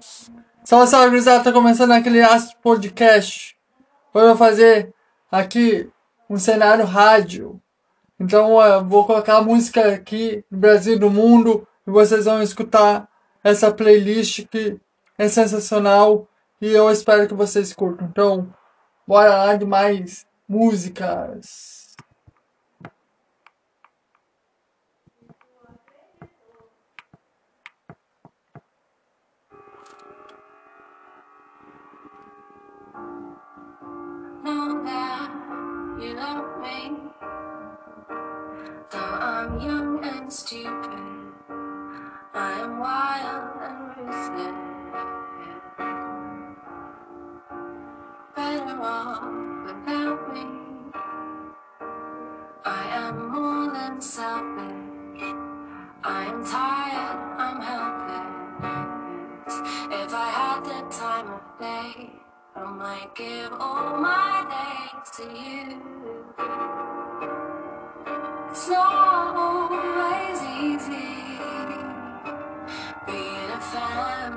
Salve, salve, gurizada, tá começando aquele Astro Podcast. Hoje eu vou fazer aqui um cenário rádio. Então eu vou colocar a música aqui do Brasil e do mundo e vocês vão escutar essa playlist que é sensacional e eu espero que vocês curtam. Então, bora lá de mais músicas. Know that you love me. Though I'm young and stupid, I am wild and ruthless. Better off without me. I am more than selfish. I am tired, I'm helpless. If I had the time of day, I might give all my days to you. It's not always easy being a family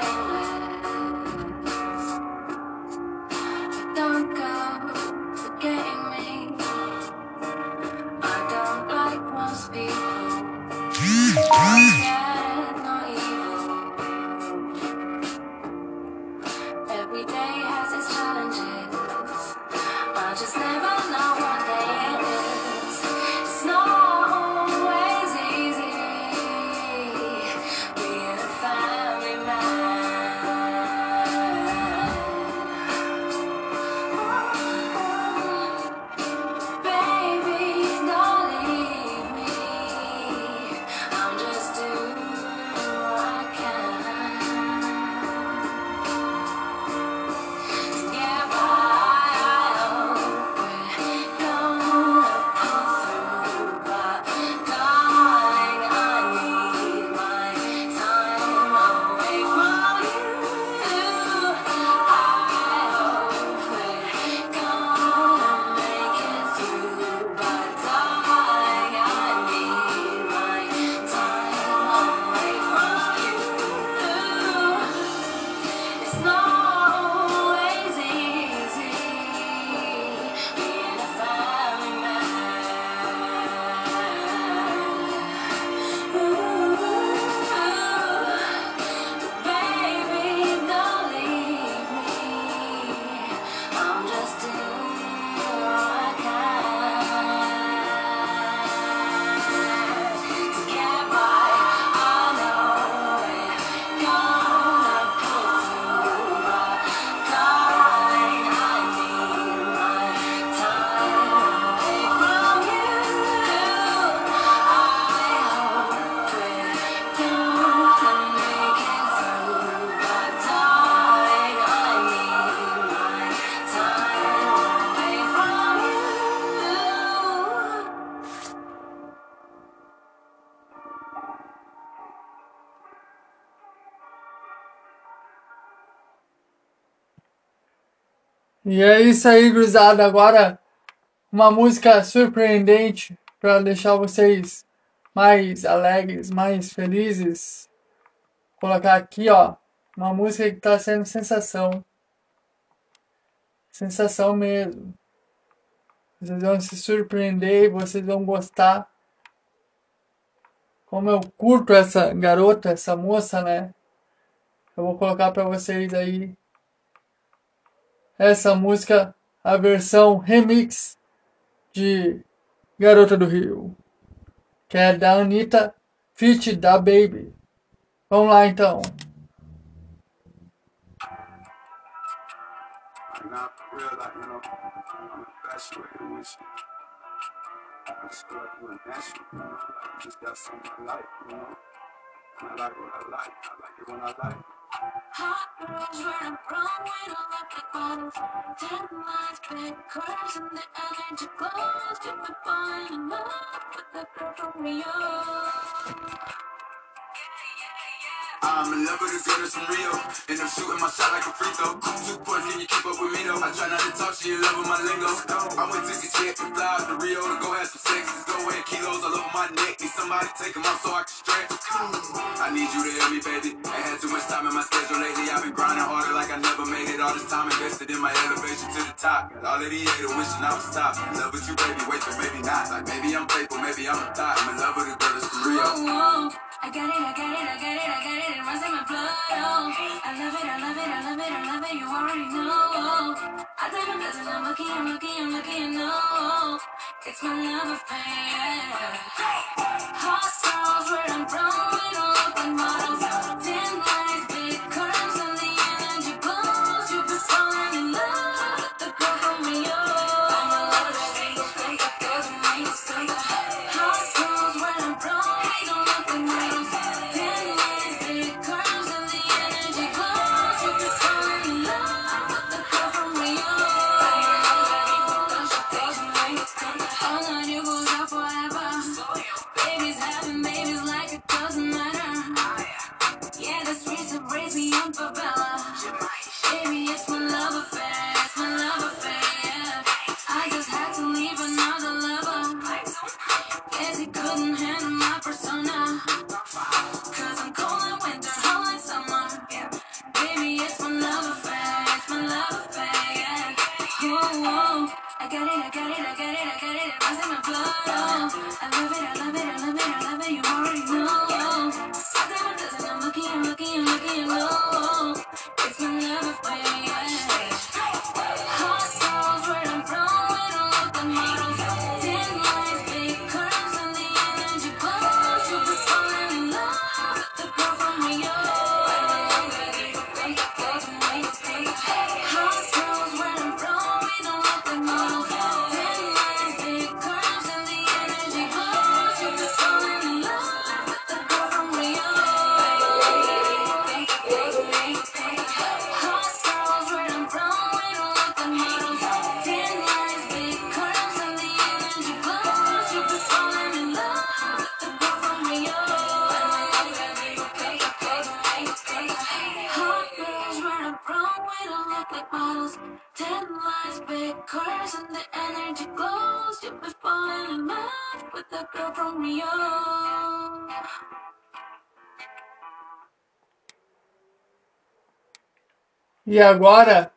Bye. E é isso aí, gurizada. Agora uma música surpreendente para deixar vocês mais alegres, mais felizes. Vou colocar aqui, ó, uma música que tá sendo sensação. Sensação mesmo. Vocês vão se surpreender vocês vão gostar. Como eu curto essa garota, essa moça, né? Eu vou colocar para vocês aí essa música, a versão remix de Garota do Rio, que é da Anitta, feat da Baby. Vamos lá então. I just feel like you're a natural, you know. And I like what I like, I like it when I like Hot girls wearing we don't look like models. Ten lines, big curves, and the energy glows. You've been falling in love with the girl from. I'm in love with a girl that's from Rio. And I'm shooting my shot like a free throw. Two points, can you keep up with me though? I try not to talk, she in love with my lingo. I went to jet and fly out to Rio to go have some sex. Go weigh kilos all over my neck. Need somebody take them off so I can stretch. I need you to help me, baby. Ain't had too much time in my schedule lately. I've been grinding harder like I never made it. All this time invested in my elevation to the top. Got all of these haters wishing I was top. In love with you, baby. Wait, but maybe not. Like maybe I'm faithful, maybe I'm a thought. I'm in love with a girl that's from Rio. I got it, I got it, I got it, I got it. It runs in my blood. Oh, I love it, I love it, I love it, I love it. You already know. I tell my cousin I'm lucky, I'm lucky, I'm lucky, you know. It's my love affair. Hot girls wearing brown, we don't look like models. E agora,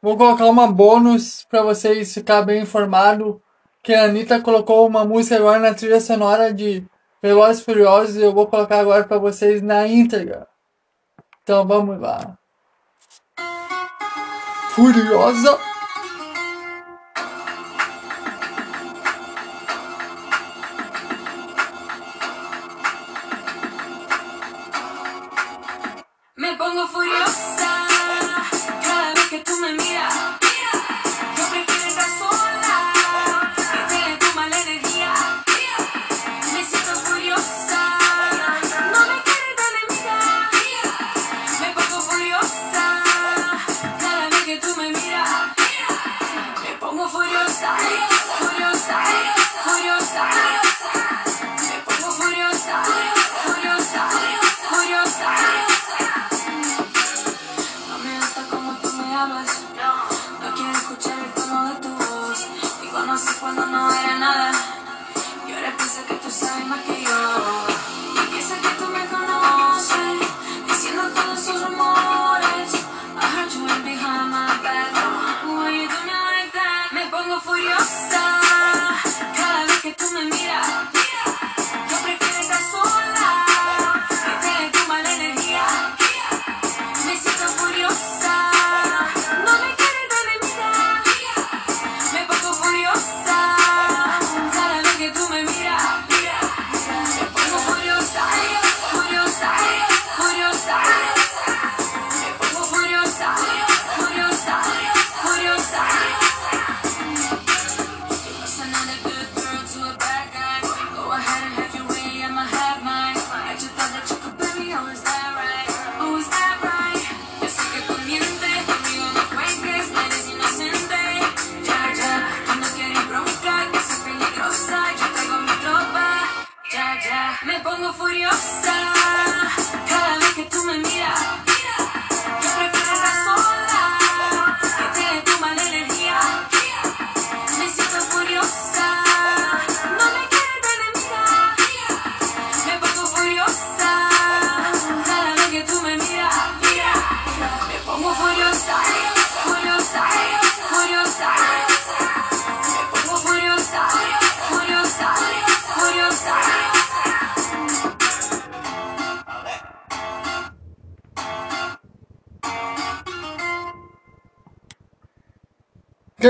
vou colocar uma bônus para vocês ficar bem informado que a Anitta colocou uma música agora na trilha sonora de Velozes Furiosos e eu vou colocar agora para vocês na íntegra. Então vamos lá. Furiosa.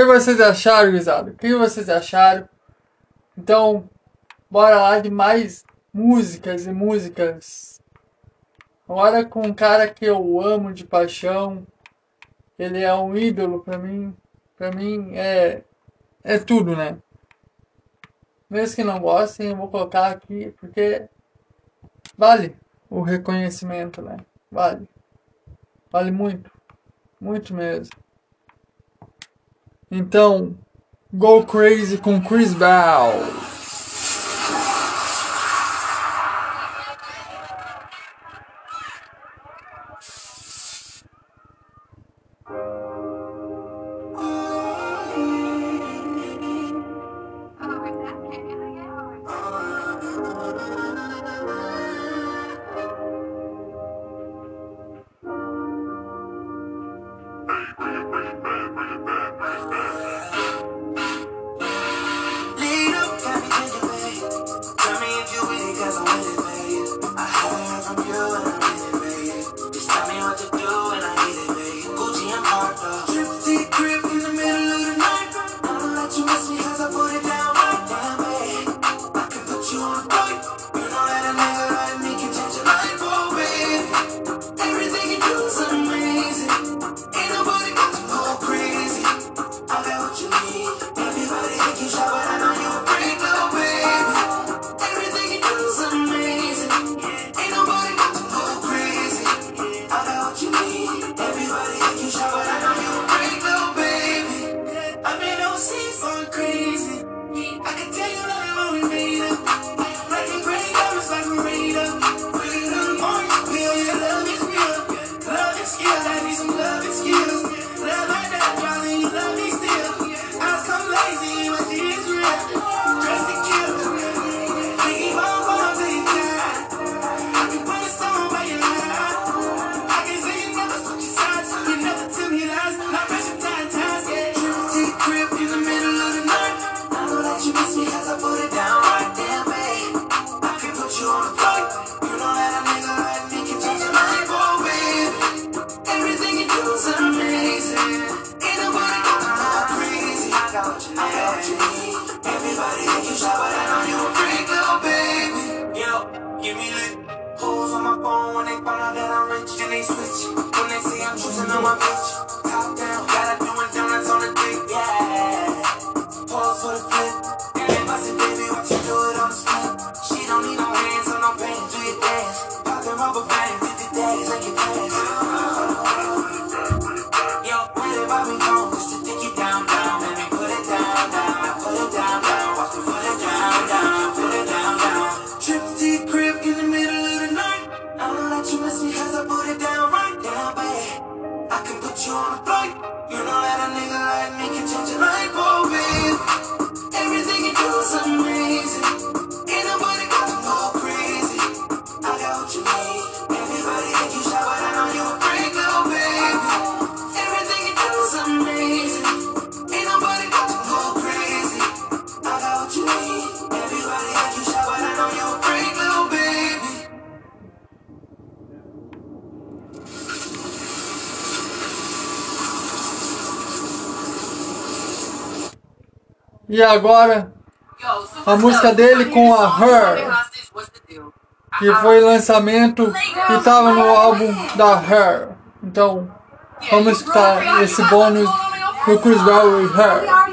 que vocês acharam, gurizada? O que vocês acharam? Então, bora lá de mais músicas e músicas. Agora com um cara que eu amo de paixão. Ele é um ídolo para mim. Para mim é é tudo, né? Mesmo que não gostem, eu vou colocar aqui porque vale o reconhecimento, né? Vale. Vale muito. Muito mesmo. Então, go crazy com Chris Bell. what you wanna fight. You know that a nigga like me can change your life. E agora a música dele com a Her, que foi lançamento e estava no álbum da Her. Então vamos escutar esse bônus do Chris Brown e Her.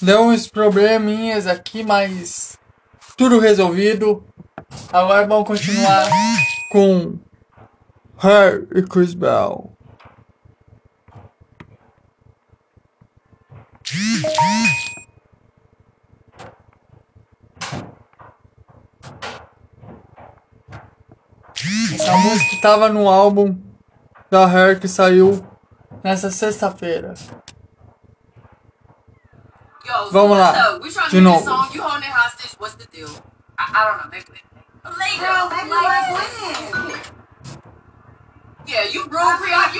Deu uns probleminhas aqui, mas tudo resolvido. Agora vamos continuar com Her e Chris Bell. Essa música estava no álbum da Hair que saiu nessa sexta-feira. Yo, so what's up? We trying to you know, song. You holding it hostage. What's the deal? I, I don't know. Make it. Late girl, like, like, yeah, you broke me off.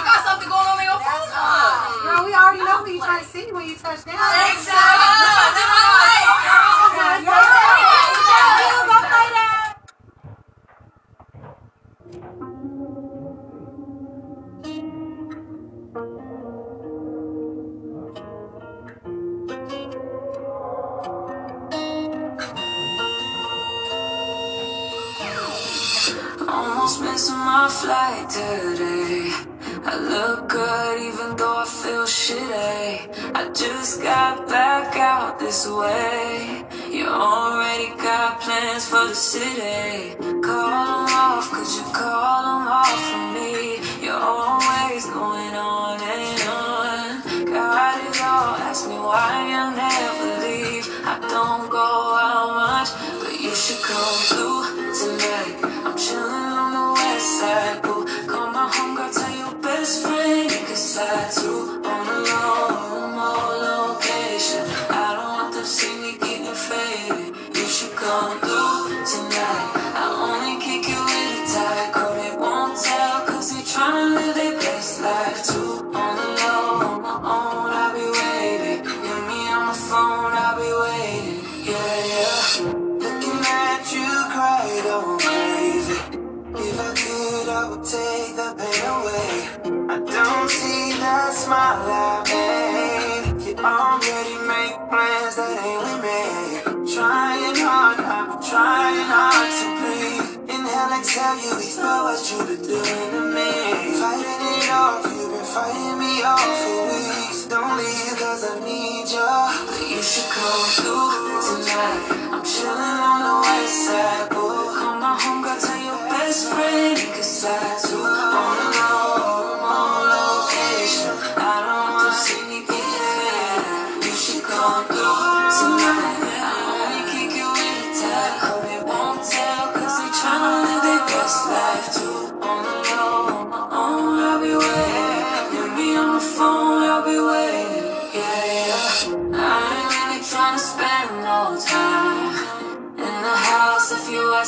tell you before what you've been doing to me. Fighting it off, you've been fighting me off for weeks. Don't leave cause I need you. but You should come through tonight. I'm chilling on the west side.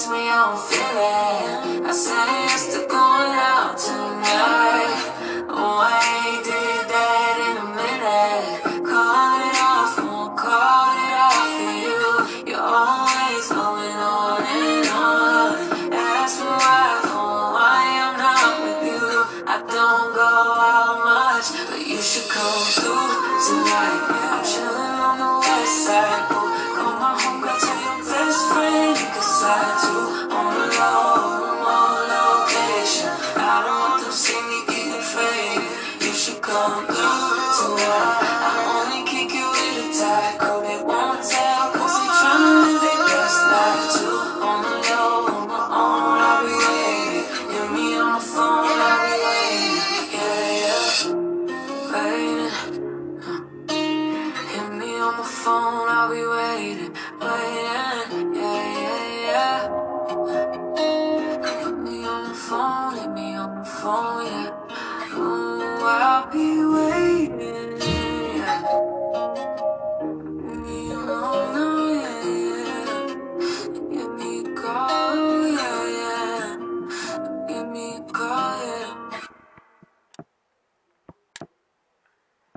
we all feel it.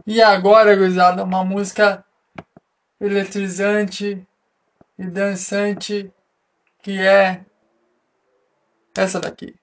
E agora, gurizada, uma música eletrizante e dançante que é essa daqui.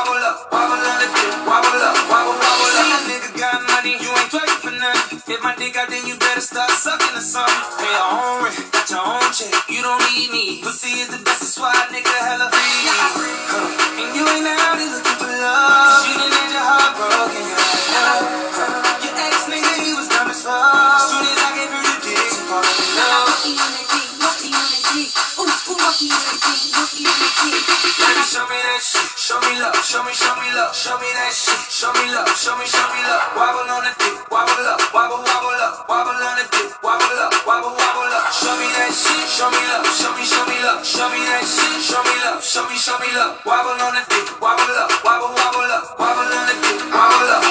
If my dick out, then you better start sucking or something. Pay your own rent, got your own check. You don't need me. Pussy is the best, that's why nigga hella free. Huh. And you ain't out here looking for love. You done had your heart broken. Yeah. Huh. Your ex nigga, he was dumb as fuck. Soon as I gave her the dick, she fell in love. Ooh, ooh, monkey in the dick. Monkey in the dick. Baby, show me that shit. Show me love. Show me, show me love. Show me that shit. Show me love. Show me, show me love. Wobble on the dick. Wobble up. Wobble, wobble up. Wobble on the dick. Wobble up. Wobble, wobble up. Show me that shit. Show me love. Show me, show me love. Show me that shit. Show me love. Show me, show me love. Wobble on the dick. Wobble up. Wobble, wobble up. Wobble on the dick. Wobble up.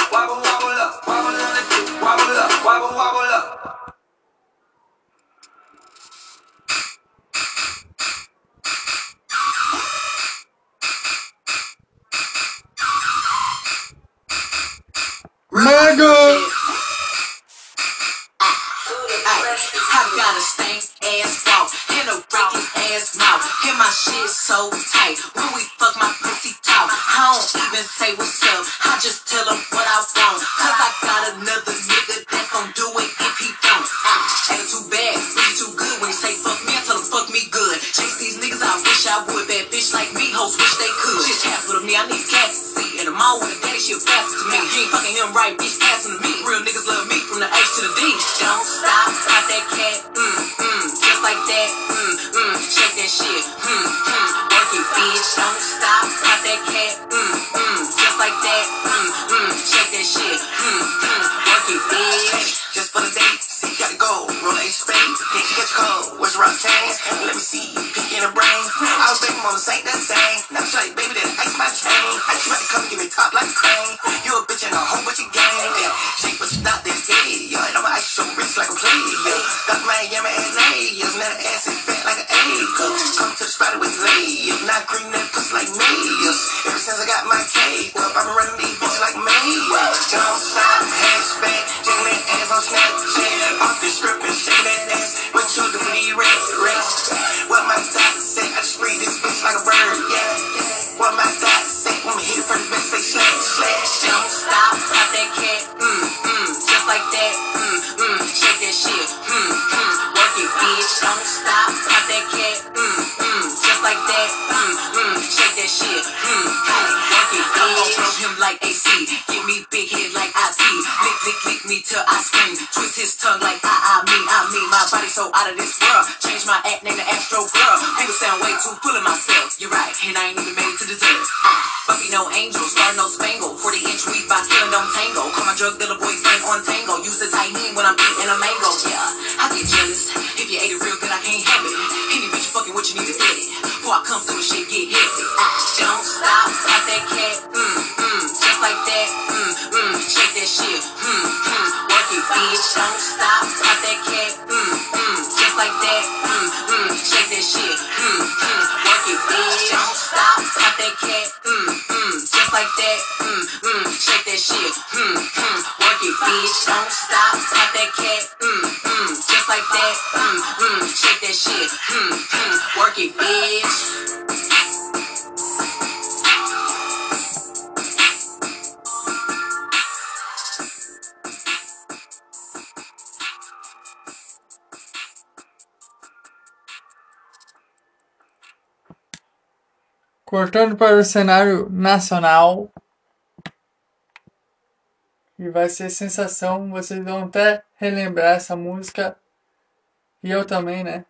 so tight. When we fuck my pussy talk, I don't even say what's up. I just tell him what I want. Cause I got another nigga that gon' do it if he don't. Ah, ain't too bad, ain't too good. When he say fuck me, I tell him fuck me good. Chase these niggas, I wish I would. Bad bitch like me, hoes wish they could. She's half of me, I need gas to see. And I'm all with a daddy, she a to me. He ain't fucking him right, bitch, passing to me. Real niggas love me from the H to the D. Don't stop, got that cat, mm, mm, just like that, mm, mm, shake that shit, mm, mm bitch, don't stop. Pop that cat, mm, mm, just like that, mm, mm, shake that shit, mm, mm, work it, bitch. Just for the day, see, gotta go. Roll eight spades, can't catch cold. Where's rock chains? Let me see, peek in the brain. I was baby mama, ain't that same. Now, shawty, baby, that ice my chain. I just about to come Cortando para o cenário nacional. E vai ser sensação. Vocês vão até relembrar essa música. E eu também, né?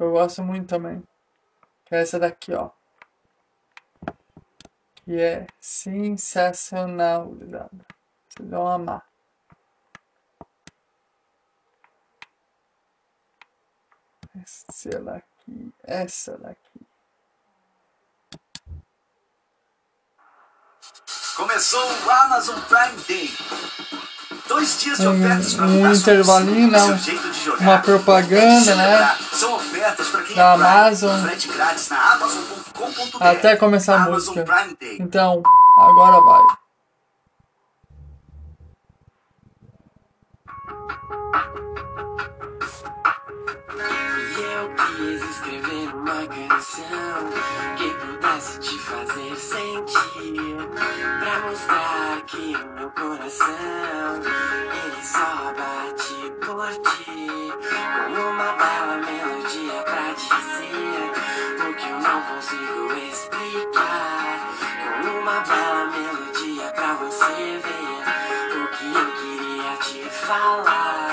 Eu gosto muito também. Que é essa daqui, ó. Que é sensacional. Vocês vão amar. Essa daqui. Essa daqui. Começou o Amazon Prime Day. Dois dias de hum, ofertas para um intervalinho, não. Seu né? jeito de jogar. Uma propaganda, né? São ofertas para quem da é Prime. Amazon. Frete grátis na amazon.com.br. Até começar a Amazon música. Prime Day. Então, agora vai eu quis escrever uma canção que pudesse te fazer sentir, pra mostrar que o meu coração ele só bate por ti, com uma bela melodia pra dizer o que eu não consigo explicar, com uma bela melodia pra você ver o que eu queria te falar.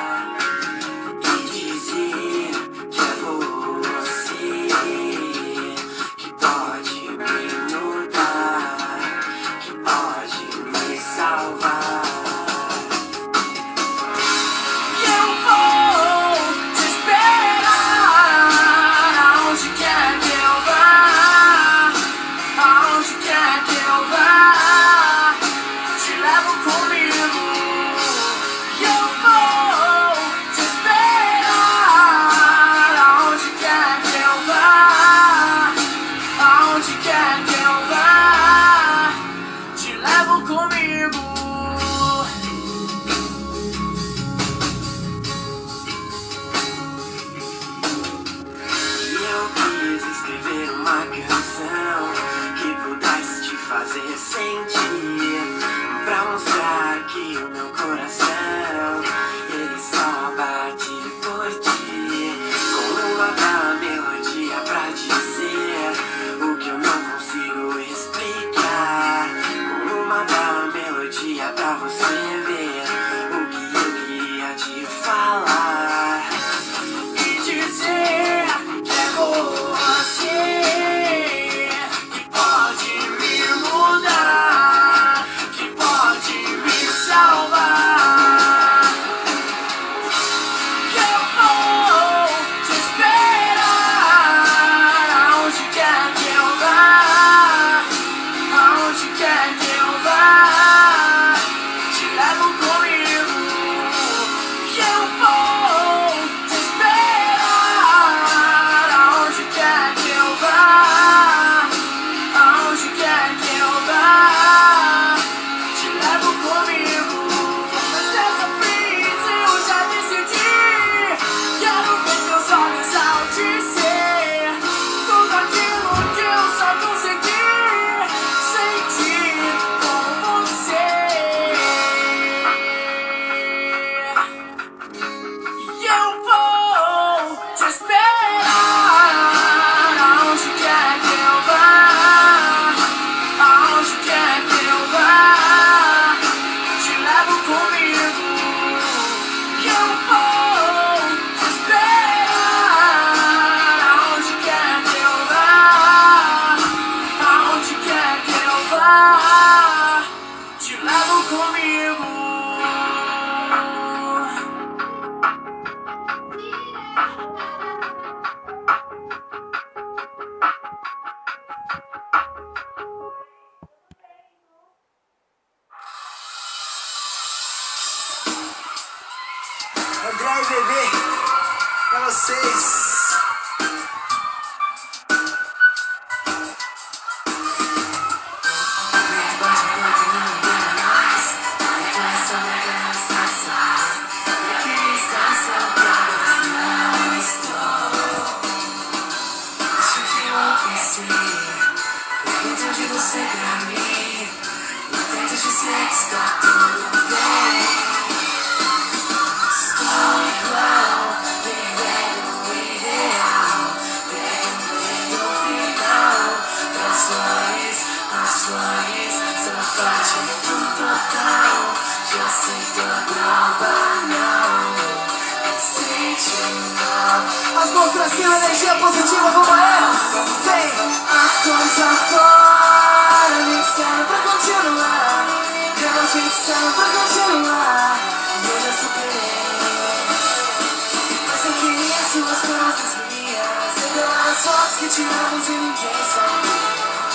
que te amo sem ninguém. Ah,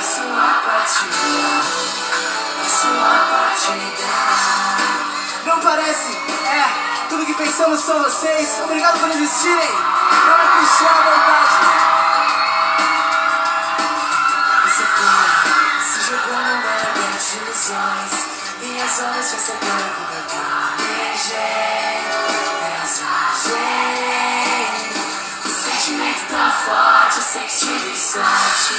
isso é uma partida, isso é uma partida. Não parece, é. Tudo que pensamos são vocês. Obrigado por existirem. Não é clichê a verdade. Você foi, se jogou no mar de ilusões. Minhas horas já sabiam como. sorte, sem tive sorte.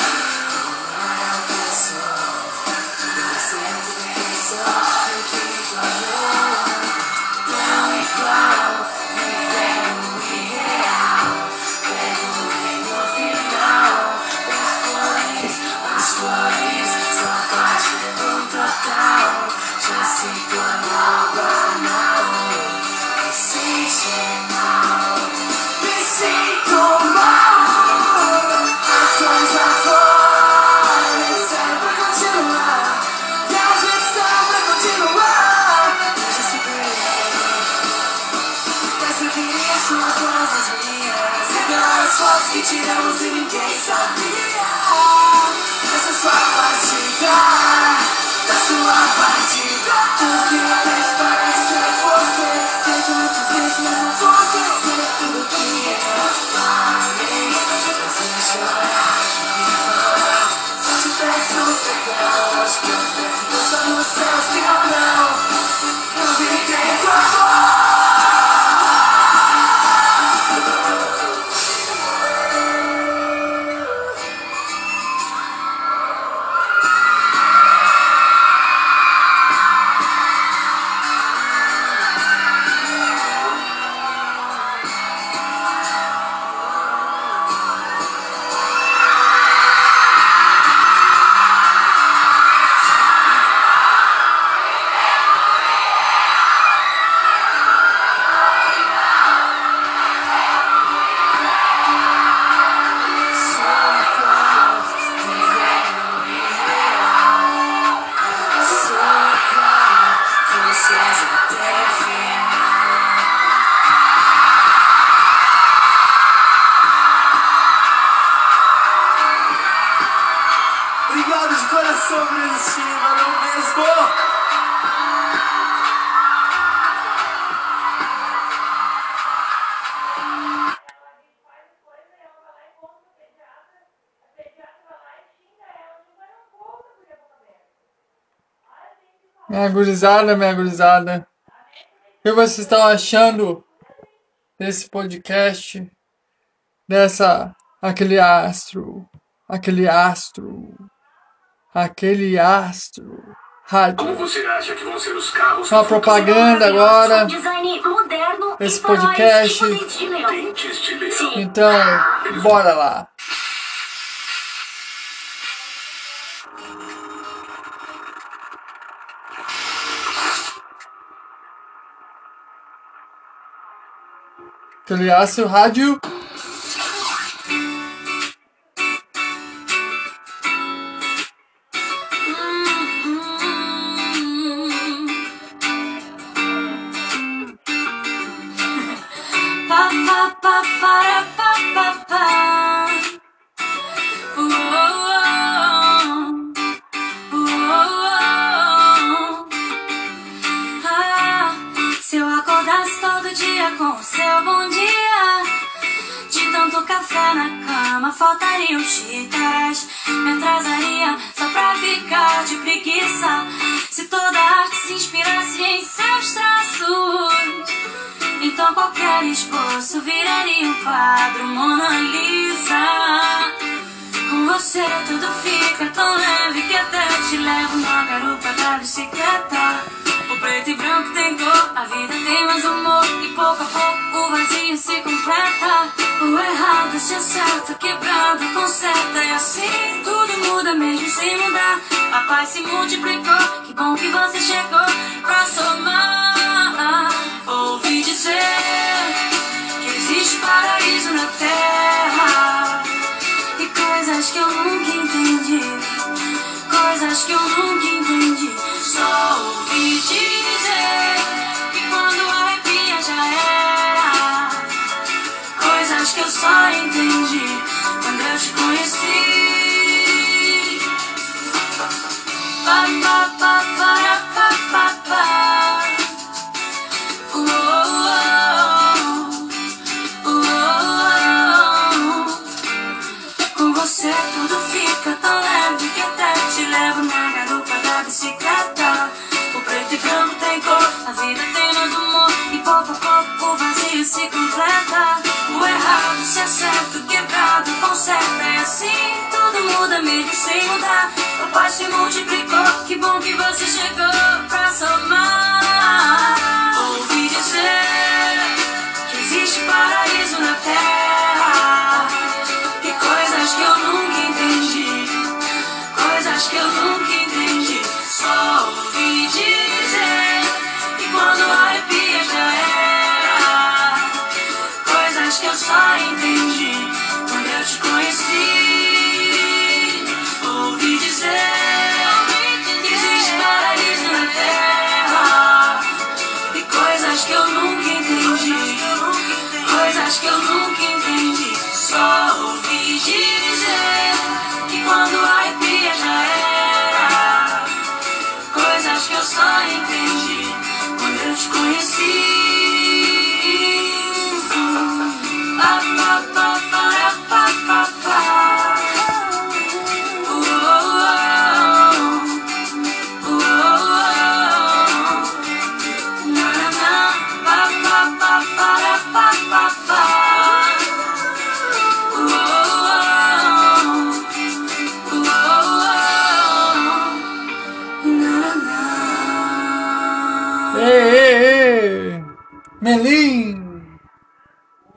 Não é a pessoa, mas sempre tem sorte que tu gurizada, minha gurizada. O que vocês estão achando desse podcast? Dessa. Aquele astro. Aquele astro. Aquele astro. Rádio. Como você acha que vão ser os carros? Uma propaganda agora. Esse podcast. Então, bora lá. Então ele o rádio vida tem mais humor. E pouco a pouco o vazio se completa. O errado se acerta, o quebrado conserta. E assim tudo muda mesmo sem mudar. A paz se multiplicou, que bom que você chegou pra somar. Ouvi dizer que existe paraíso na terra. Que coisas que eu nunca entendi, coisas que eu nunca entendi. Só ouvi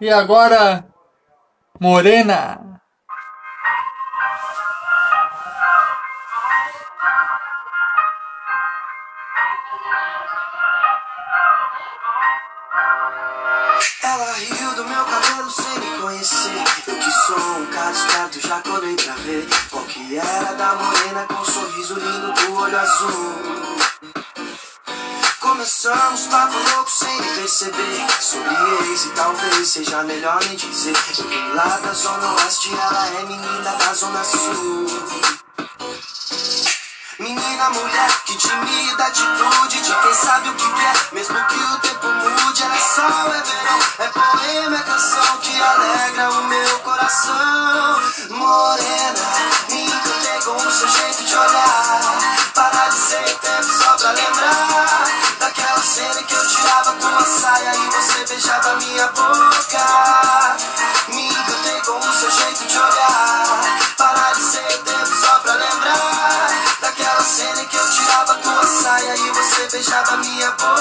E agora, Morena! Ela riu do meu cabelo sem me conhecer. Eu que sou um cara esperto, já colei pra ver qual que era da morena com um sorriso lindo do olho azul. Começamos papo louco sem perceber. Sobre ex e talvez seja melhor nem dizer. Eu vim lá da zona oeste, ela é menina da zona sul. Menina, mulher, que tímida atitude de quem sabe o que quer. Mesmo que o tempo mude, é sol, é verão É poema, é canção que alegra o meu coração. Morena, me encantei com o seu jeito de olhar. Para de ser tempo só pra lembrar cena que eu tirava tua saia E você beijava minha boca. Me encantei com o seu jeito de olhar. Para de ser tempo só pra lembrar Daquela cena que eu tirava tua saia E você beijava minha boca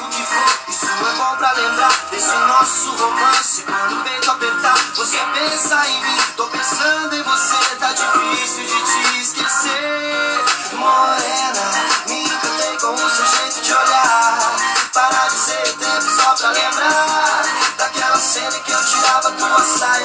isso é bom pra lembrar desse nosso romance. Quando o peito apertar, você pensa em mim. Tô pensando em você, tá difícil de te esquecer. Morena,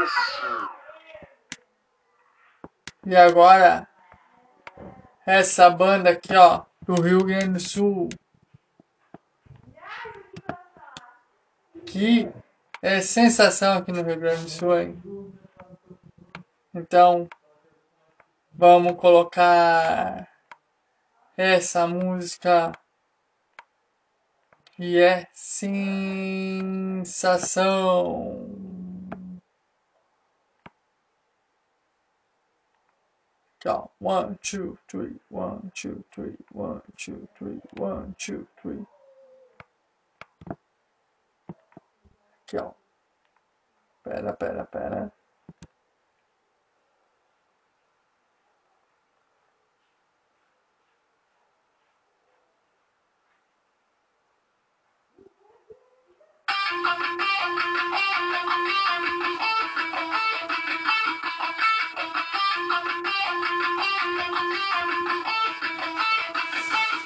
conhecer. E agora, essa banda aqui, ó, do Rio Grande do Sul. Que é sensação aqui no Rio Grande do Sul, hein? Então, vamos colocar essa música que é sensação. count. One, two, three, one, two, three, one, two, three, one, two, three. Count. Better, better, better.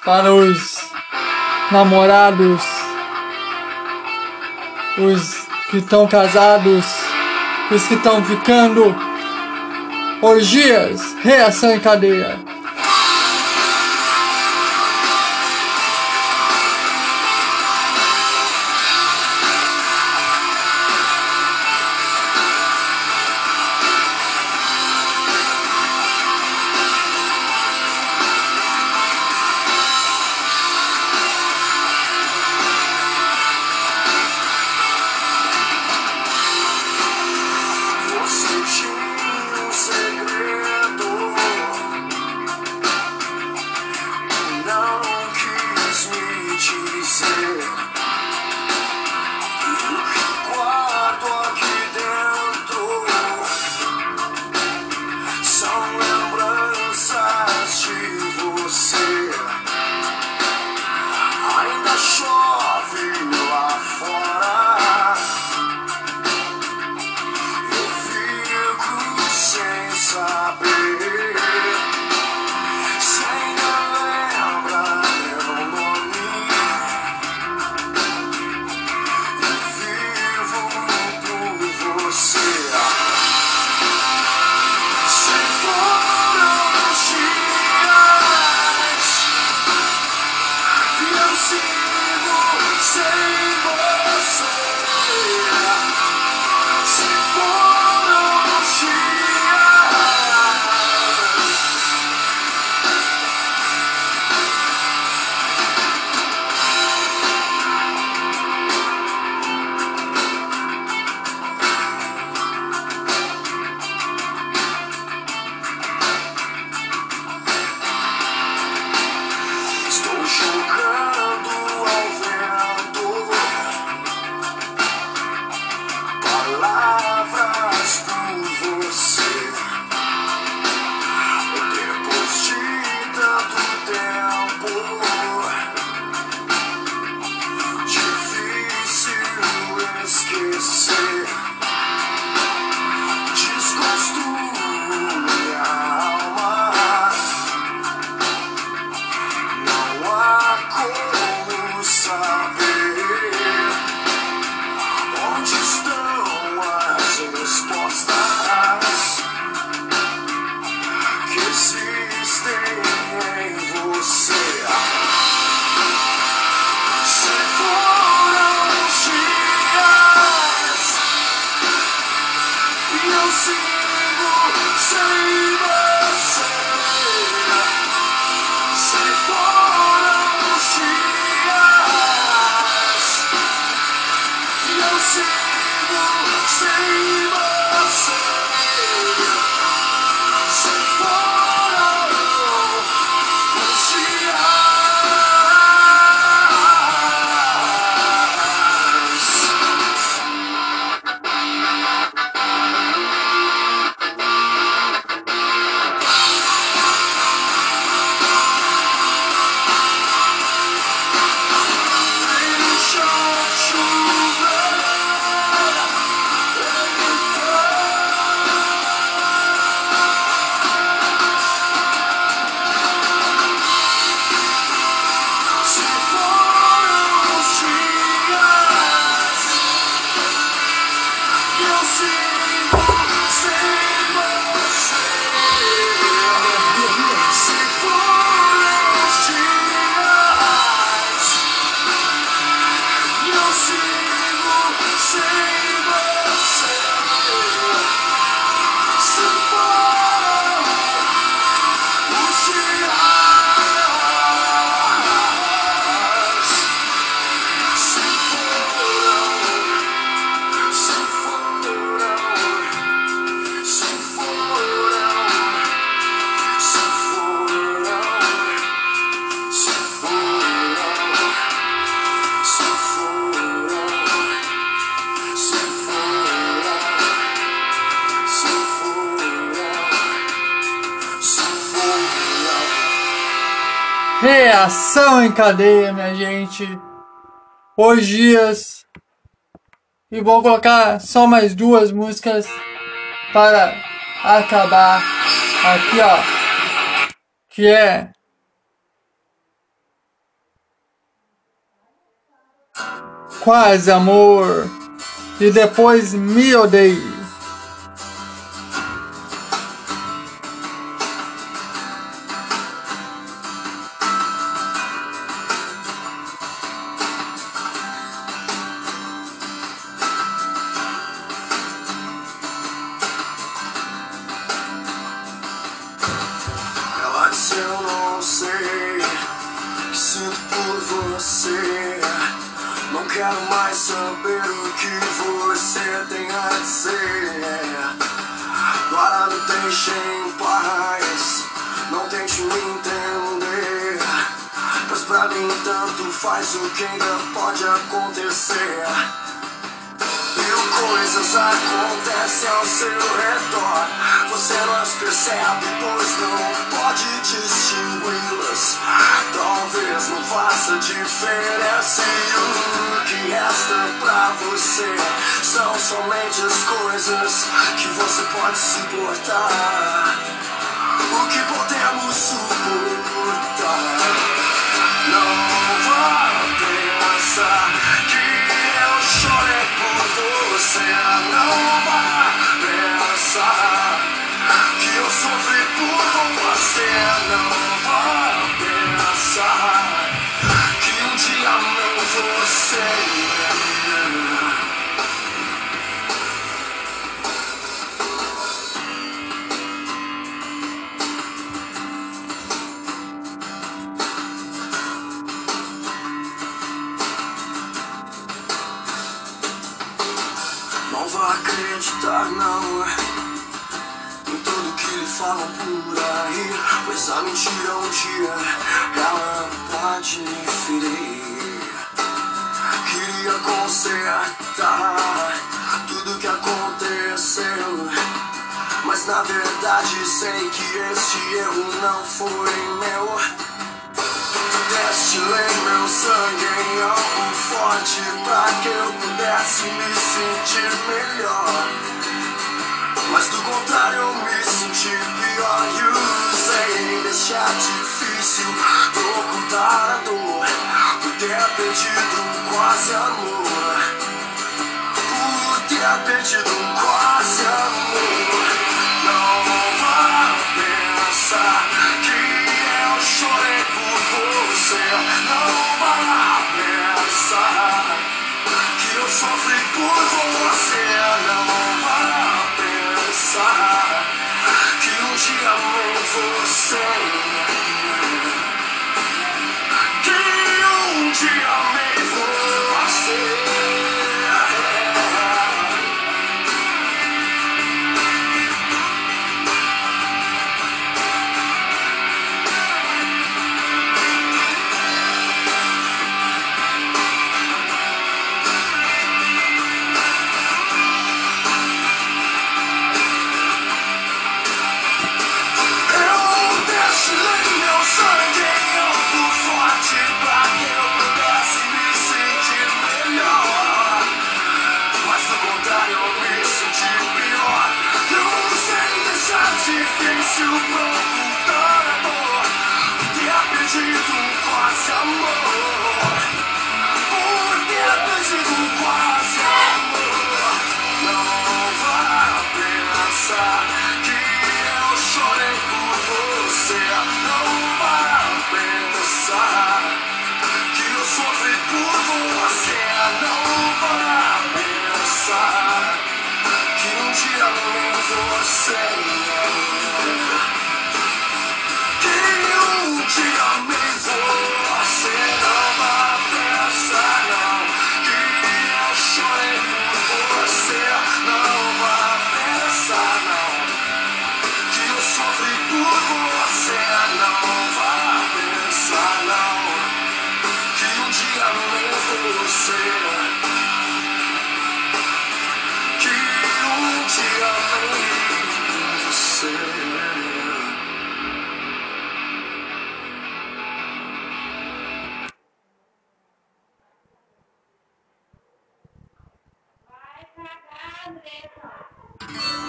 Para os namorados, os que estão casados, os que estão ficando, orgias, reação em cadeia. Reação em cadeia, minha gente. Os dias. E vou colocar só mais duas músicas para acabar aqui, ó. Que é. Quase amor. E depois me odeie.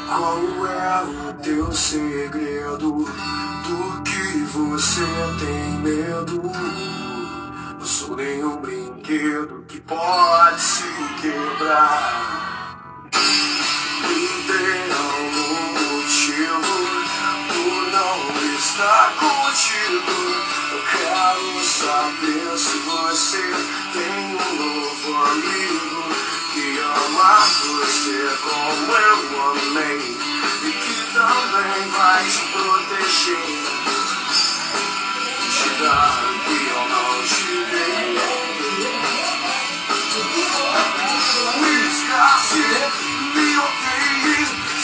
Qual é o teu segredo? Do que você tem medo? Não sou nenhum brinquedo que pode se quebrar. Me dê algum motivo por não estar contigo. Eu quero saber se você tem um novo amigo que ama você como eu amei e que também vai te proteger. Te dar o que eu não te dei. Me esquece, me odeie,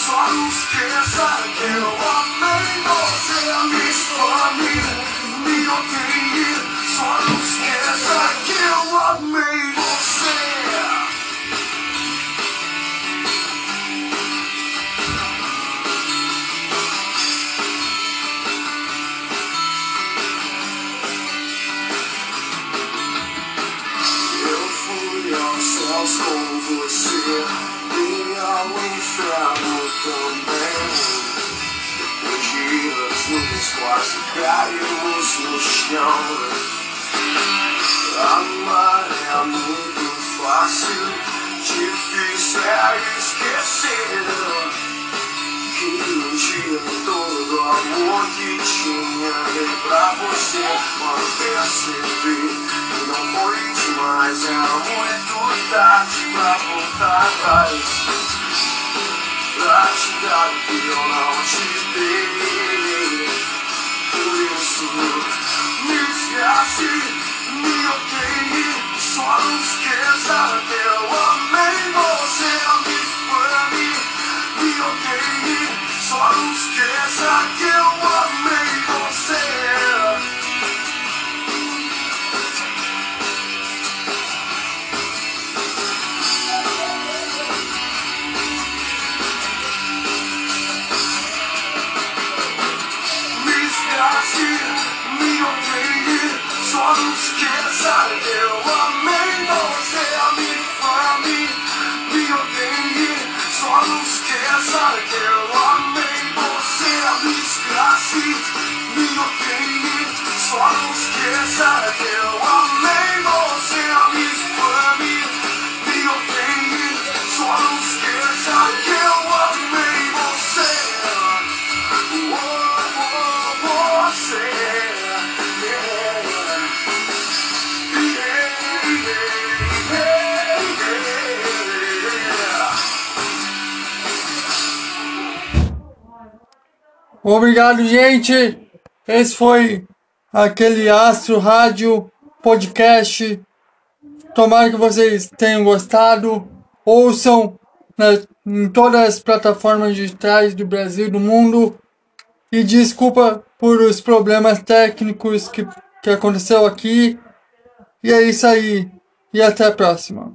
só não esqueça que eu amei você, me esfame. Me odeie, só não esqueça que eu amei você. Caímos no chão. Amar é muito fácil, difícil é esquecer. Que um dia todo o amor que tinha dei pra você Quando percebi que não foi demais Era muito tarde pra voltar atrás Pra te dar o que eu não te dei esqueça Obrigado, gente. Esse foi aquele Astro Rádio Podcast. Tomara que vocês tenham gostado. Ouçam na- em todas as plataformas digitais do Brasil e do mundo. E desculpa por os problemas técnicos que, que aconteceu aqui. E é isso aí. E até a próxima.